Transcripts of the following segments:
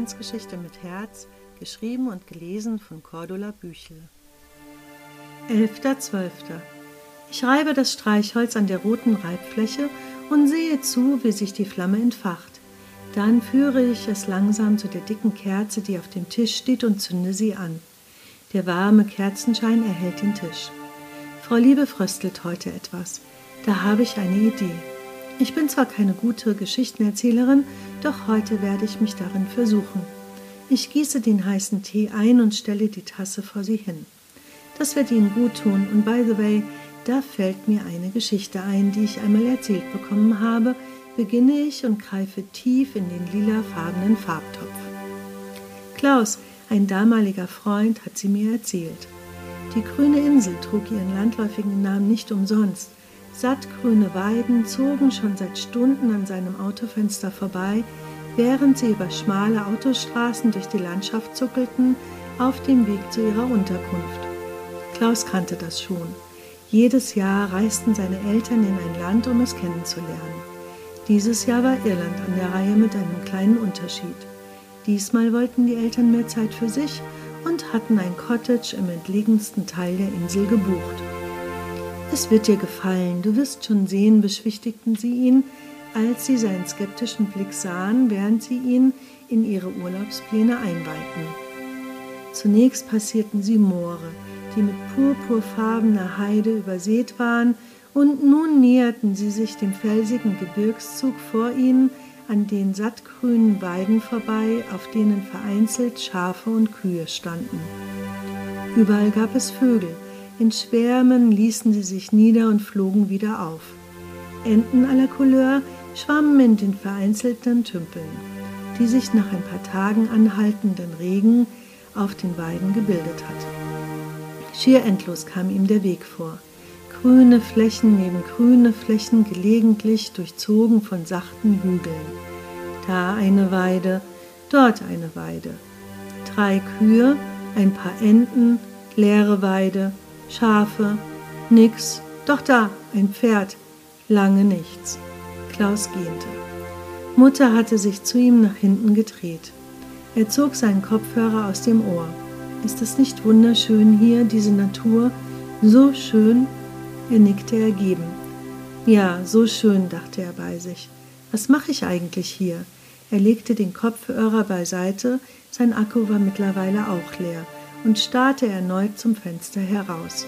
Adventsgeschichte mit Herz, geschrieben und gelesen von Cordula Büchel. 11.12. Ich reibe das Streichholz an der roten Reibfläche und sehe zu, wie sich die Flamme entfacht. Dann führe ich es langsam zu der dicken Kerze, die auf dem Tisch steht, und zünde sie an. Der warme Kerzenschein erhält den Tisch. Frau Liebe fröstelt heute etwas. Da habe ich eine Idee. Ich bin zwar keine gute Geschichtenerzählerin, doch heute werde ich mich darin versuchen. Ich gieße den heißen Tee ein und stelle die Tasse vor sie hin. Das wird Ihnen gut tun und by the way, da fällt mir eine Geschichte ein, die ich einmal erzählt bekommen habe, beginne ich und greife tief in den lilafarbenen Farbtopf. Klaus, ein damaliger Freund, hat sie mir erzählt. Die grüne Insel trug ihren landläufigen Namen nicht umsonst. Sattgrüne Weiden zogen schon seit Stunden an seinem Autofenster vorbei, während sie über schmale Autostraßen durch die Landschaft zuckelten, auf dem Weg zu ihrer Unterkunft. Klaus kannte das schon. Jedes Jahr reisten seine Eltern in ein Land, um es kennenzulernen. Dieses Jahr war Irland an der Reihe mit einem kleinen Unterschied. Diesmal wollten die Eltern mehr Zeit für sich und hatten ein Cottage im entlegensten Teil der Insel gebucht. Es wird dir gefallen, du wirst schon sehen, beschwichtigten sie ihn, als sie seinen skeptischen Blick sahen, während sie ihn in ihre Urlaubspläne einweihten. Zunächst passierten sie Moore, die mit purpurfarbener Heide übersät waren, und nun näherten sie sich dem felsigen Gebirgszug vor ihnen, an den sattgrünen Weiden vorbei, auf denen vereinzelt Schafe und Kühe standen. Überall gab es Vögel, in Schwärmen ließen sie sich nieder und flogen wieder auf. Enten aller Couleur schwammen in den vereinzelten Tümpeln, die sich nach ein paar Tagen anhaltenden Regen auf den Weiden gebildet hat. Schier endlos kam ihm der Weg vor. Grüne Flächen neben grüne Flächen gelegentlich durchzogen von sachten Hügeln. Da eine Weide, dort eine Weide. Drei Kühe, ein paar Enten, leere Weide, Schafe, nix, doch da, ein Pferd, lange nichts. Klaus gähnte. Mutter hatte sich zu ihm nach hinten gedreht. Er zog seinen Kopfhörer aus dem Ohr. Ist es nicht wunderschön hier, diese Natur? So schön? Er nickte ergeben. Ja, so schön, dachte er bei sich. Was mache ich eigentlich hier? Er legte den Kopfhörer beiseite, sein Akku war mittlerweile auch leer und starrte erneut zum Fenster heraus.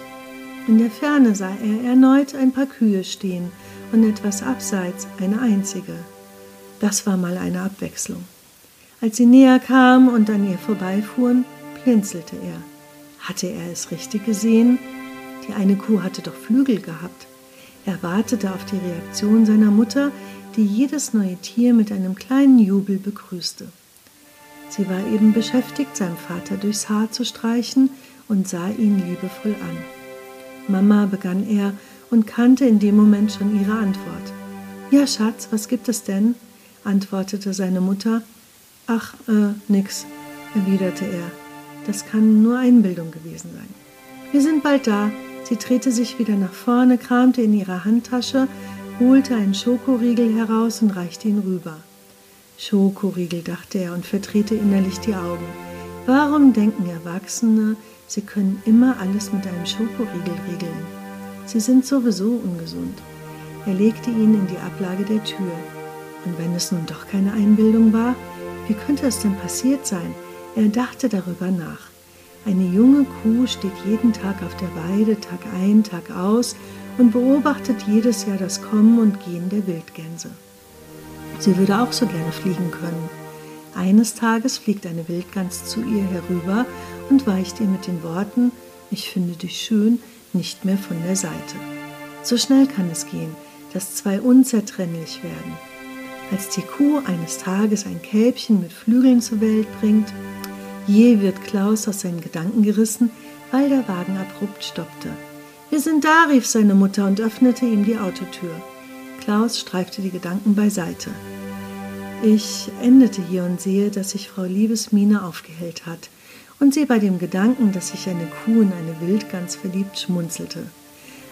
In der Ferne sah er erneut ein paar Kühe stehen und etwas abseits eine einzige. Das war mal eine Abwechslung. Als sie näher kamen und an ihr vorbeifuhren, blinzelte er. Hatte er es richtig gesehen? Die eine Kuh hatte doch Flügel gehabt. Er wartete auf die Reaktion seiner Mutter, die jedes neue Tier mit einem kleinen Jubel begrüßte. Sie war eben beschäftigt, seinem Vater durchs Haar zu streichen und sah ihn liebevoll an. Mama, begann er und kannte in dem Moment schon ihre Antwort. Ja, Schatz, was gibt es denn? antwortete seine Mutter. Ach, äh, nix, erwiderte er. Das kann nur Einbildung gewesen sein. Wir sind bald da. Sie drehte sich wieder nach vorne, kramte in ihrer Handtasche, holte einen Schokoriegel heraus und reichte ihn rüber. Schokoriegel, dachte er und verdrehte innerlich die Augen. Warum denken Erwachsene, sie können immer alles mit einem Schokoriegel regeln? Sie sind sowieso ungesund. Er legte ihn in die Ablage der Tür. Und wenn es nun doch keine Einbildung war, wie könnte es denn passiert sein? Er dachte darüber nach. Eine junge Kuh steht jeden Tag auf der Weide, Tag ein, Tag aus und beobachtet jedes Jahr das Kommen und Gehen der Wildgänse. Sie würde auch so gerne fliegen können. Eines Tages fliegt eine Wildgans zu ihr herüber und weicht ihr mit den Worten Ich finde dich schön nicht mehr von der Seite. So schnell kann es gehen, dass zwei unzertrennlich werden. Als die Kuh eines Tages ein Kälbchen mit Flügeln zur Welt bringt, je wird Klaus aus seinen Gedanken gerissen, weil der Wagen abrupt stoppte. Wir sind da, rief seine Mutter und öffnete ihm die Autotür. Klaus streifte die Gedanken beiseite. Ich endete hier und sehe, dass sich Frau Liebes Miene aufgehellt hat und sie bei dem Gedanken, dass sich eine Kuh in eine Wildgans verliebt, schmunzelte.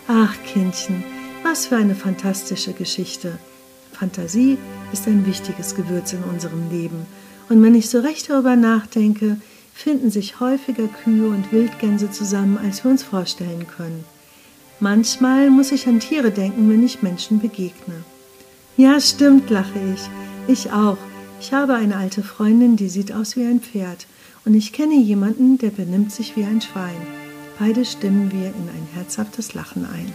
Ach, Kindchen, was für eine fantastische Geschichte. Fantasie ist ein wichtiges Gewürz in unserem Leben Und wenn ich so recht darüber nachdenke, finden sich häufiger Kühe und Wildgänse zusammen, als wir uns vorstellen können. Manchmal muss ich an Tiere denken, wenn ich Menschen begegne. Ja, stimmt, lache ich. Ich auch. Ich habe eine alte Freundin, die sieht aus wie ein Pferd. Und ich kenne jemanden, der benimmt sich wie ein Schwein. Beide stimmen wir in ein herzhaftes Lachen ein.